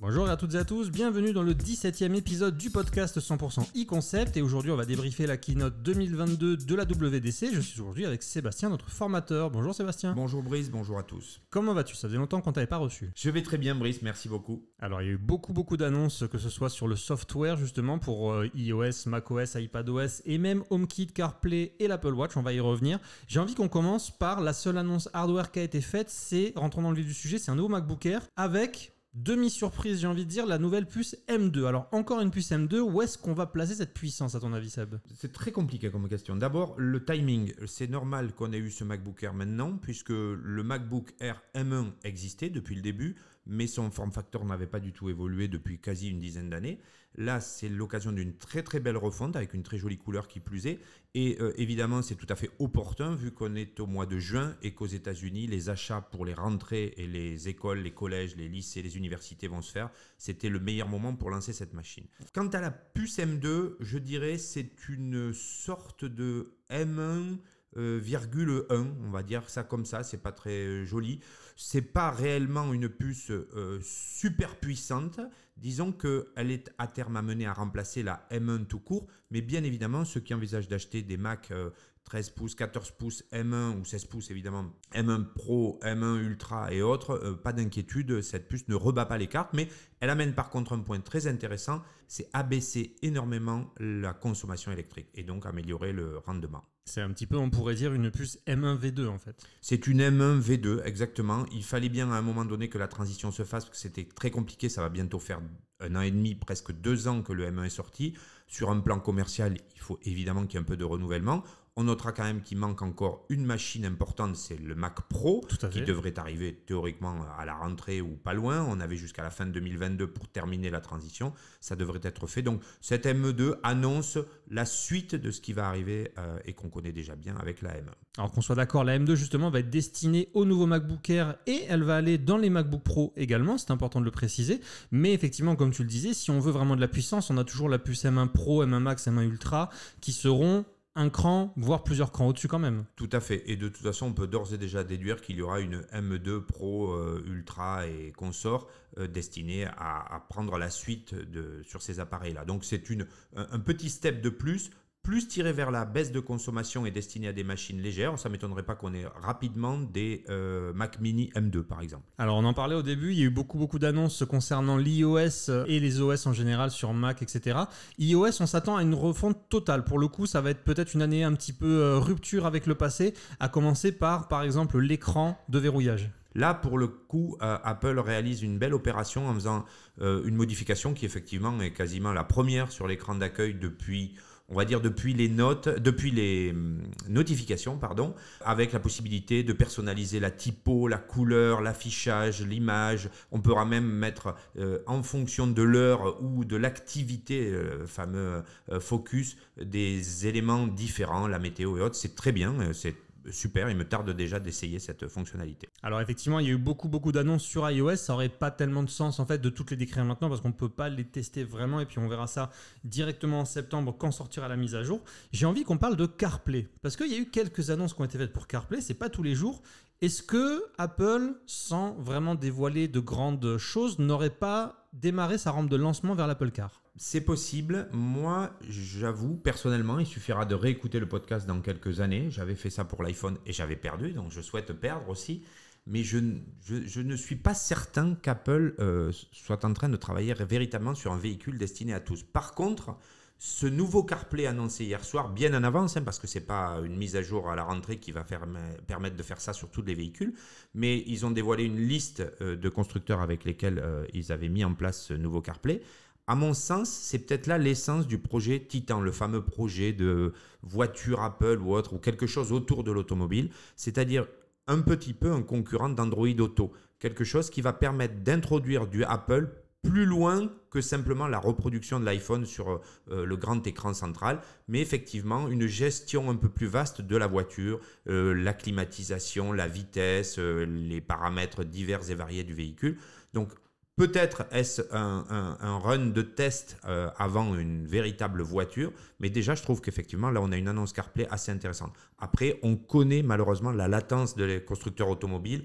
Bonjour à toutes et à tous, bienvenue dans le 17e épisode du podcast 100% e-concept et aujourd'hui on va débriefer la keynote 2022 de la WDC. Je suis aujourd'hui avec Sébastien, notre formateur. Bonjour Sébastien. Bonjour Brice, bonjour à tous. Comment vas-tu? Ça faisait longtemps qu'on t'avait pas reçu. Je vais très bien Brice, merci beaucoup. Alors il y a eu beaucoup beaucoup d'annonces, que ce soit sur le software justement pour euh, iOS, macOS, iPadOS et même HomeKit, CarPlay et l'Apple Watch, on va y revenir. J'ai envie qu'on commence par la seule annonce hardware qui a été faite, c'est, rentrons dans le vif du sujet, c'est un nouveau MacBook Air avec Demi-surprise, j'ai envie de dire, la nouvelle puce M2. Alors, encore une puce M2, où est-ce qu'on va placer cette puissance, à ton avis, Seb? C'est très compliqué comme question. D'abord, le timing. C'est normal qu'on ait eu ce MacBook Air maintenant, puisque le MacBook Air M1 existait depuis le début mais son form factor n'avait pas du tout évolué depuis quasi une dizaine d'années. Là, c'est l'occasion d'une très très belle refonte avec une très jolie couleur qui plus est. Et euh, évidemment, c'est tout à fait opportun vu qu'on est au mois de juin et qu'aux États-Unis, les achats pour les rentrées et les écoles, les collèges, les lycées, les universités vont se faire. C'était le meilleur moment pour lancer cette machine. Quant à la puce M2, je dirais c'est une sorte de M1 euh, virgule 1, on va dire ça comme ça, c'est pas très euh, joli. C'est pas réellement une puce euh, super puissante. Disons qu'elle est à terme amenée à remplacer la M1 tout court, mais bien évidemment, ceux qui envisagent d'acheter des Mac 13 pouces, 14 pouces, M1 ou 16 pouces évidemment, M1 Pro, M1 Ultra et autres, pas d'inquiétude, cette puce ne rebat pas les cartes, mais elle amène par contre un point très intéressant, c'est abaisser énormément la consommation électrique et donc améliorer le rendement. C'est un petit peu, on pourrait dire, une puce M1 V2 en fait. C'est une M1 V2, exactement. Il fallait bien à un moment donné que la transition se fasse, parce que c'était très compliqué. Ça va bientôt faire un an et demi, presque deux ans que le M1 est sorti. Sur un plan commercial, il faut évidemment qu'il y ait un peu de renouvellement. On notera quand même qu'il manque encore une machine importante, c'est le Mac Pro, qui devrait arriver théoriquement à la rentrée ou pas loin. On avait jusqu'à la fin de 2022 pour terminer la transition. Ça devrait être fait. Donc cette M2 annonce la suite de ce qui va arriver euh, et qu'on connaît déjà bien avec la M1. Alors qu'on soit d'accord, la M2 justement va être destinée au nouveau MacBook Air et elle va aller dans les MacBook Pro également, c'est important de le préciser. Mais effectivement, comme tu le disais, si on veut vraiment de la puissance, on a toujours la puce M1 Pro, M1 Max, M1 Ultra qui seront un cran, voire plusieurs crans au-dessus quand même. Tout à fait. Et de toute façon, on peut d'ores et déjà déduire qu'il y aura une M2 Pro euh, Ultra et consort euh, destinée à, prendre la suite sur ces appareils-là. Donc c'est un petit step de plus plus tiré vers la baisse de consommation et destiné à des machines légères. Ça m'étonnerait pas qu'on ait rapidement des euh, Mac Mini M2 par exemple. Alors on en parlait au début, il y a eu beaucoup beaucoup d'annonces concernant l'iOS et les OS en général sur Mac, etc. iOS, on s'attend à une refonte totale. Pour le coup, ça va être peut-être une année un petit peu euh, rupture avec le passé, à commencer par par exemple l'écran de verrouillage. Là, pour le coup, euh, Apple réalise une belle opération en faisant une modification qui effectivement est quasiment la première sur l'écran d'accueil depuis on va dire depuis les notes, depuis les hum, notifications, pardon, avec la possibilité de personnaliser la typo, la couleur, l'affichage, l'image. On pourra même mettre euh, en fonction de l'heure ou de l'activité, euh, fameux euh, focus, des éléments différents, la météo et autres. C'est très bien, super, il me tarde déjà d'essayer cette fonctionnalité. Alors effectivement, il y a eu beaucoup beaucoup d'annonces sur iOS, ça aurait pas tellement de sens en fait de toutes les décrire maintenant parce qu'on ne peut pas les tester vraiment et puis on verra ça directement en septembre quand sortira la mise à jour. J'ai envie qu'on parle de CarPlay parce qu'il y a eu quelques annonces qui ont été faites pour CarPlay, c'est pas tous les jours. Est-ce que Apple, sans vraiment dévoiler de grandes choses, n'aurait pas démarré sa rampe de lancement vers l'Apple Car? C'est possible. Moi, j'avoue, personnellement, il suffira de réécouter le podcast dans quelques années. J'avais fait ça pour l'iPhone et j'avais perdu, donc je souhaite perdre aussi. Mais je, ne suis pas certain qu'Apple euh, soit en train de travailler véritablement sur un véhicule destiné à tous. Par contre, ce nouveau CarPlay annoncé hier soir, bien en avance, hein, parce que ce n'est pas une mise à jour à la rentrée qui va permettre de faire ça sur tous les véhicules, mais ils ont dévoilé une liste euh, de constructeurs avec lesquels euh, ils avaient mis en place ce nouveau CarPlay. À mon sens, c'est peut-être là l'essence du projet Titan, le fameux projet de voiture Apple ou autre, ou quelque chose autour de l'automobile, c'est-à-dire un petit peu un concurrent d'Android Auto, quelque chose qui va permettre d'introduire du Apple plus loin que simplement la reproduction de l'iPhone sur euh, le grand écran central, mais effectivement une gestion un peu plus vaste de la voiture, euh, la climatisation, la vitesse, euh, les paramètres divers et variés du véhicule. Donc Peut-être est-ce un, run de test euh, avant une véritable voiture, mais déjà je trouve qu'effectivement là on a une annonce CarPlay assez intéressante. Après, on connaît malheureusement la latence des constructeurs automobiles.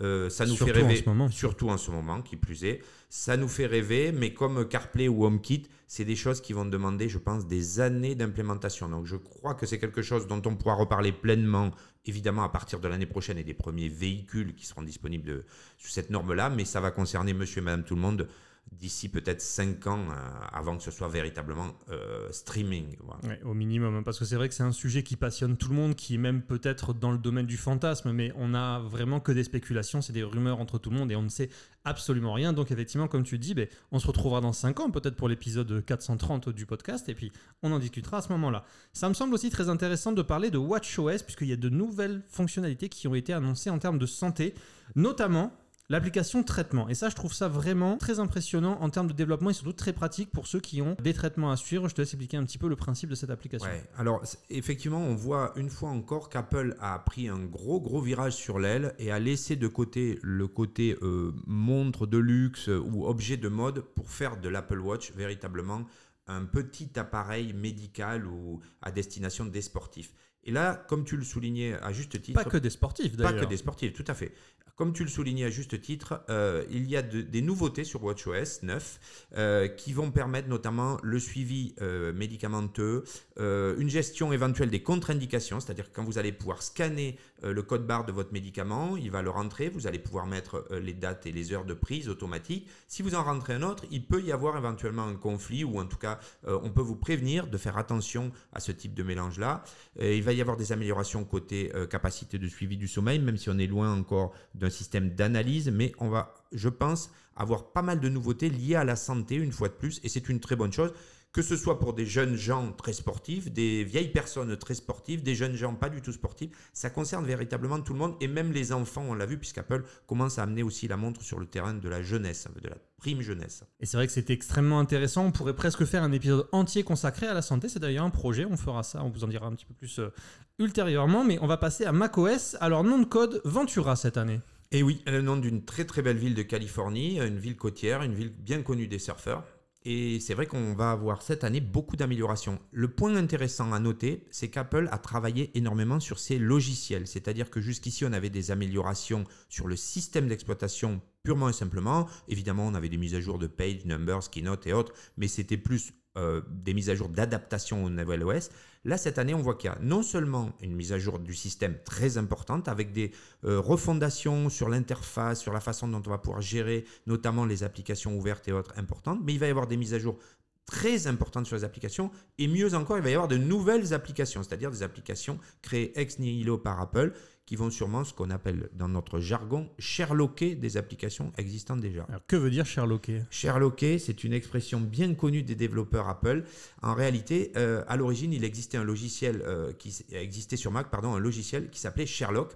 Euh, ça nous Surtout fait en rêver, ce moment. surtout en ce moment, qui plus est. Ça nous fait rêver, mais comme CarPlay ou HomeKit, c'est des choses qui vont demander, je pense, des années d'implémentation. Donc je crois que c'est quelque chose dont on pourra reparler pleinement, évidemment, à partir de l'année prochaine et des premiers véhicules qui seront disponibles de- sous cette norme-là, mais ça va concerner monsieur et madame tout le monde d'ici peut-être 5 ans euh, avant que ce soit véritablement euh, streaming. Au minimum, hein, parce que c'est vrai que c'est un sujet qui passionne tout le monde, qui est même peut-être dans le domaine du fantasme, mais on a vraiment que des spéculations, c'est des rumeurs entre tout le monde et on ne sait absolument rien. Donc effectivement, comme tu dis, ben, on se retrouvera dans 5 ans, peut-être pour l'épisode 430 du podcast, et puis on en discutera à ce moment-là. Ça me semble aussi très intéressant de parler de WatchOS, puisqu'il y a de nouvelles fonctionnalités qui ont été annoncées en termes de santé, notamment l'application traitement. Et ça, je trouve ça vraiment très impressionnant en termes de développement et surtout très pratique pour ceux qui ont des traitements à suivre. Je te laisse expliquer un petit peu le principe de cette application. Ouais. Alors, effectivement, on voit une fois encore qu'Apple a pris un gros, gros virage sur l'aile et a laissé de côté le côté euh, montre de luxe ou objet de mode pour faire de l'Apple Watch véritablement un petit appareil médical ou à destination des sportifs. Et là, comme tu le soulignais à juste titre, Pas que des sportifs pas d'ailleurs. que des sportifs, tout à fait. Comme tu le soulignais à juste titre, euh, il y a de- des nouveautés sur WatchOS 9 euh, qui vont permettre notamment le suivi euh, médicamenteux, une gestion éventuelle des contre-indications, c'est-à-dire quand vous allez pouvoir scanner le code barre de votre médicament, il va le rentrer, vous allez pouvoir mettre les dates et les heures de prise automatiques. Si vous en rentrez un autre, il peut y avoir éventuellement un conflit ou en tout cas, on peut vous prévenir de faire attention à ce type de mélange-là. Il va y avoir des améliorations côté capacité de suivi du sommeil, même si on est loin encore d'un système d'analyse, mais on va, je pense, avoir pas mal de nouveautés liées à la santé une fois de plus, et c'est une très bonne chose. Que ce soit pour des jeunes gens très sportifs, des vieilles personnes très sportives, des jeunes gens pas du tout sportifs, ça concerne véritablement tout le monde et même les enfants, on l'a vu, puisqu'Apple commence à amener aussi la montre sur le terrain de la jeunesse, de la prime jeunesse. Et c'est vrai que c'est extrêmement intéressant. On pourrait presque faire un épisode entier consacré à la santé. C'est d'ailleurs un projet. On fera ça. On vous en dira un petit peu plus euh, ultérieurement. Mais on va passer à macOS. Alors, nom de code Ventura cette année. Et oui, le nom d'une très très belle ville de Californie, une ville côtière, une ville bien connue des surfeurs. Et c'est vrai qu'on va avoir cette année beaucoup d'améliorations. Le point intéressant à noter, c'est qu'Apple a travaillé énormément sur ses logiciels. C'est-à-dire que jusqu'ici, on avait des améliorations sur le système d'exploitation purement et simplement. Évidemment, on avait des mises à jour de Page, Numbers, Keynote et autres, mais c'était plus euh, des mises à jour d'adaptation au nouvel OS. Là, cette année, on voit qu'il y a non seulement une mise à jour du système très importante avec des euh, refondations sur l'interface, sur la façon dont on va pouvoir gérer notamment les applications ouvertes et autres importantes, mais il va y avoir des mises à jour très importantes sur les applications et mieux encore, il va y avoir de nouvelles applications, c'est-à-dire des applications créées ex nihilo par Apple qui vont sûrement ce qu'on appelle dans notre jargon sherlocker des applications existantes déjà. Alors, que veut dire Sherlocké Sherlocker, c'est une expression bien connue des développeurs Apple. En réalité, euh, à l'origine, il existait un logiciel euh, qui existait sur Mac, pardon, un logiciel qui s'appelait Sherlock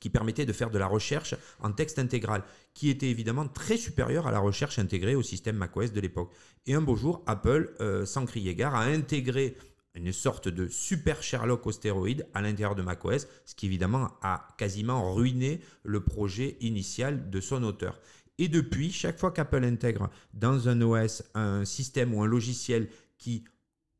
qui permettait de faire de la recherche en texte intégral, qui était évidemment très supérieur à la recherche intégrée au système macOS de l'époque. Et un beau jour, Apple, euh, sans crier gare, a intégré une sorte de super Sherlock aux stéroïdes à l'intérieur de macOS, ce qui évidemment a quasiment ruiné le projet initial de son auteur. Et depuis, chaque fois qu'Apple intègre dans un OS un système ou un logiciel qui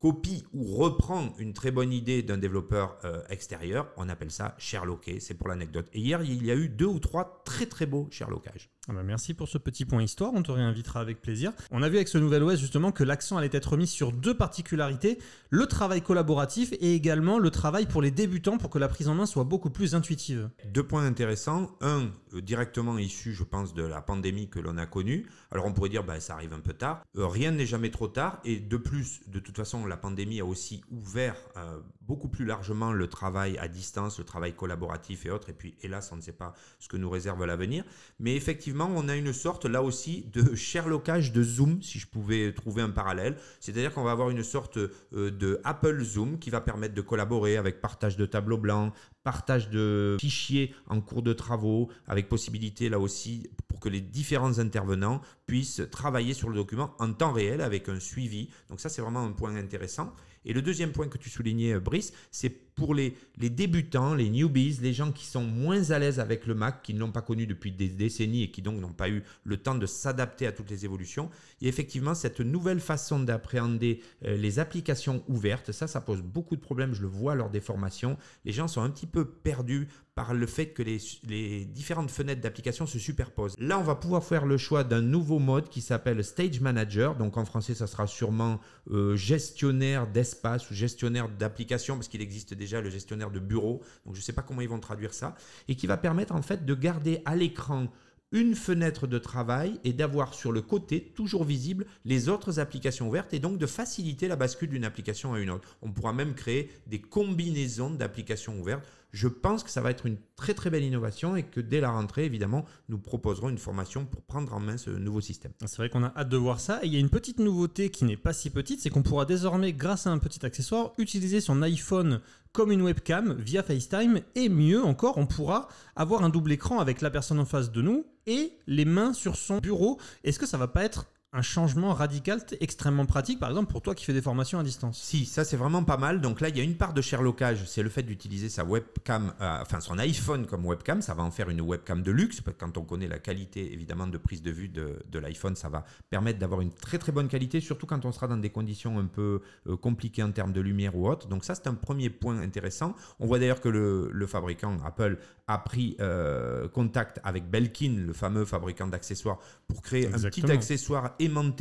copie ou reprend une très bonne idée d'un développeur euh, extérieur, on appelle ça Sherlocké, c'est pour l'anecdote. Et hier, il y a eu deux ou trois très très beaux Sherlockages. Ah bah merci pour ce petit point histoire, on te réinvitera avec plaisir. On a vu avec ce nouvel OS justement que l'accent allait être mis sur deux particularités, le travail collaboratif et également le travail pour les débutants pour que la prise en main soit beaucoup plus intuitive. Deux points intéressants. Un, euh, directement issu, je pense, de la pandémie que l'on a connue. Alors on pourrait dire, bah, ça arrive un peu tard. Euh, rien n'est jamais trop tard. Et de plus, de toute façon, la pandémie a aussi ouvert euh, beaucoup plus largement le travail à distance, le travail collaboratif et autres. Et puis, hélas, on ne sait pas ce que nous réserve l'avenir. Mais effectivement, on a une sorte, là aussi, de Sherlockage de Zoom, si je pouvais trouver un parallèle. C'est-à-dire qu'on va avoir une sorte euh, de Apple Zoom qui va permettre de collaborer avec partage de tableaux blancs, partage de fichiers en cours de travaux, avec possibilité là aussi les différents intervenants puissent travailler sur le document en temps réel avec un suivi. Donc ça, c'est vraiment un point intéressant. Et le deuxième point que tu soulignais, euh, Brice, c'est pour les, débutants, les newbies, les gens qui sont moins à l'aise avec le Mac, qui ne l'ont pas connu depuis des décennies et qui donc n'ont pas eu le temps de s'adapter à toutes les évolutions. A effectivement cette nouvelle façon d'appréhender euh, les applications ouvertes. Ça, ça pose beaucoup de problèmes. Je le vois lors des formations. Les gens sont un petit peu perdus par le fait que les, les différentes fenêtres d'application se superposent. Là, on va pouvoir faire le choix d'un nouveau mode qui s'appelle Stage Manager. Donc en français, ça sera sûrement euh, gestionnaire d'espace ou gestionnaire d'application parce qu'il existe déjà le gestionnaire de bureau. Donc je ne sais pas comment ils vont traduire ça. Et qui va permettre en fait de garder à l'écran une fenêtre de travail et d'avoir sur le côté toujours visible les autres applications ouvertes et donc de faciliter la bascule d'une application à une autre. On pourra même créer des combinaisons d'applications ouvertes je pense que ça va être une très très belle innovation et que dès la rentrée, évidemment, nous proposerons une formation pour prendre en main ce nouveau système. C'est vrai qu'on a hâte de voir ça. Il y a une petite nouveauté qui n'est pas si petite, c'est qu'on pourra désormais, grâce à un petit accessoire, utiliser son iPhone comme une webcam via FaceTime. Et mieux encore, on pourra avoir un double écran avec la personne en face de nous et les mains sur son bureau. Est-ce que ça va pas être un changement radical extrêmement pratique, par exemple, pour toi qui fais des formations à distance Si, ça c'est vraiment pas mal. Donc là, il y a une part de Sherlockage, c'est le fait d'utiliser sa webcam, euh, enfin son iPhone comme webcam. Ça va en faire une webcam de luxe, parce que quand on connaît la qualité évidemment de prise de vue de, l'iPhone, ça va permettre d'avoir une très très bonne qualité, surtout quand on sera dans des conditions un peu euh, compliquées en termes de lumière ou autre. Donc ça, c'est un premier point intéressant. On voit d'ailleurs que le, fabricant Apple a pris euh, contact avec Belkin, le fameux fabricant d'accessoires, pour créer un petit accessoire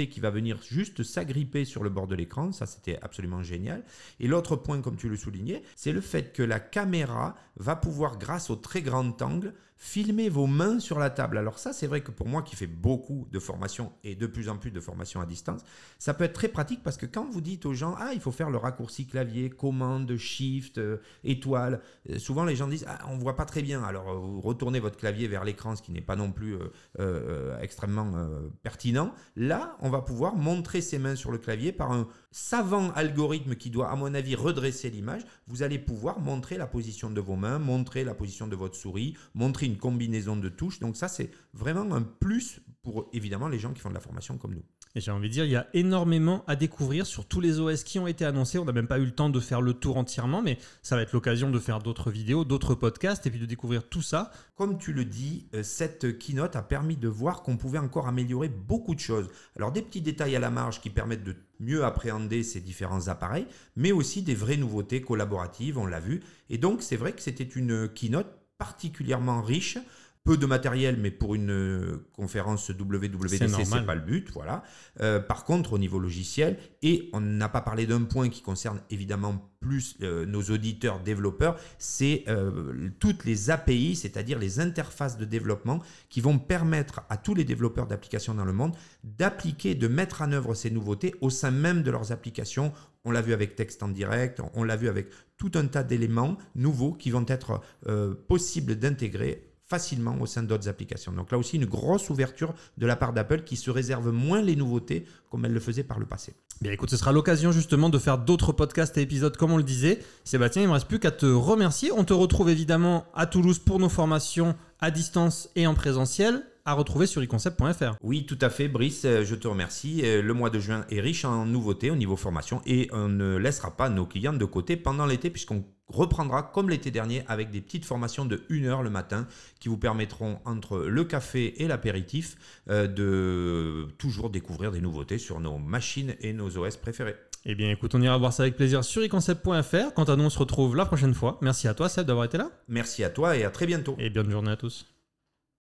qui va venir juste s'agripper sur le bord de l'écran. Ça, c'était absolument génial. Et l'autre point, comme tu le soulignais, c'est le fait que la caméra va pouvoir, grâce au très grand angle, filmer vos mains sur la table. Alors ça, c'est vrai que pour moi qui fais beaucoup de formations et de plus en plus de formations à distance, ça peut être très pratique parce que quand vous dites aux gens, ah, il faut faire le raccourci clavier, commande, shift, euh, étoile, euh, souvent les gens disent, ah, on voit pas très bien. Alors euh, vous retournez votre clavier vers l'écran, ce qui n'est pas non plus extrêmement pertinent. Là, on va pouvoir montrer ses mains sur le clavier par un savant algorithme qui doit, à mon avis, redresser l'image. Vous allez pouvoir montrer la position de vos mains, montrer la position de votre souris, montrer une combinaison de touches. Donc ça, c'est vraiment un plus pour évidemment les gens qui font de la formation comme nous. Et j'ai envie de dire, il y a énormément à découvrir sur tous les OS qui ont été annoncés. On n'a même pas eu le temps de faire le tour entièrement, mais ça va être l'occasion de faire d'autres vidéos, d'autres podcasts et puis de découvrir tout ça. Comme tu le dis, euh, cette keynote a permis de voir qu'on pouvait encore améliorer beaucoup de choses. Alors des petits détails à la marge qui permettent de mieux appréhender ces différents appareils, mais aussi des vraies nouveautés collaboratives, on l'a vu. Et donc c'est vrai que c'était une keynote particulièrement riche. Peu de matériel, mais pour une euh, conférence WWDC, c'est pas le but. Voilà. Euh, par contre, au niveau logiciel, et on n'a pas parlé d'un point qui concerne évidemment plus euh, nos auditeurs développeurs, c'est toutes les API, c'est-à-dire les interfaces de développement qui vont permettre à tous les développeurs d'applications dans le monde d'appliquer, de mettre en œuvre ces nouveautés au sein même de leurs applications on l'a vu avec texte en direct, on l'a vu avec tout un tas d'éléments nouveaux qui vont être possibles d'intégrer facilement au sein d'autres applications. Donc là aussi, une grosse ouverture de la part d'Apple qui se réserve moins les nouveautés comme elle le faisait par le passé. Bien écoute, ce sera l'occasion justement de faire d'autres podcasts et épisodes comme on le disait. Sébastien, il ne me reste plus qu'à te remercier. On te retrouve évidemment à Toulouse pour nos formations à distance et en présentiel à retrouver sur econcept.fr. Oui, tout à fait, Brice, euh, je te remercie. Euh, le mois de juin est riche en nouveautés au niveau formation et on ne laissera pas nos clients de côté pendant l'été puisqu'on reprendra comme l'été dernier avec des petites formations de 1 heure le matin qui vous permettront entre le café et l'apéritif euh, de toujours découvrir des nouveautés sur nos machines et nos OS préférés. Eh bien écoute, on ira voir ça avec plaisir sur econcept.fr. Quant à nous, on se retrouve la prochaine fois. Merci à toi Seb d'avoir été là. Merci à toi et à très bientôt. Et bonne journée à tous.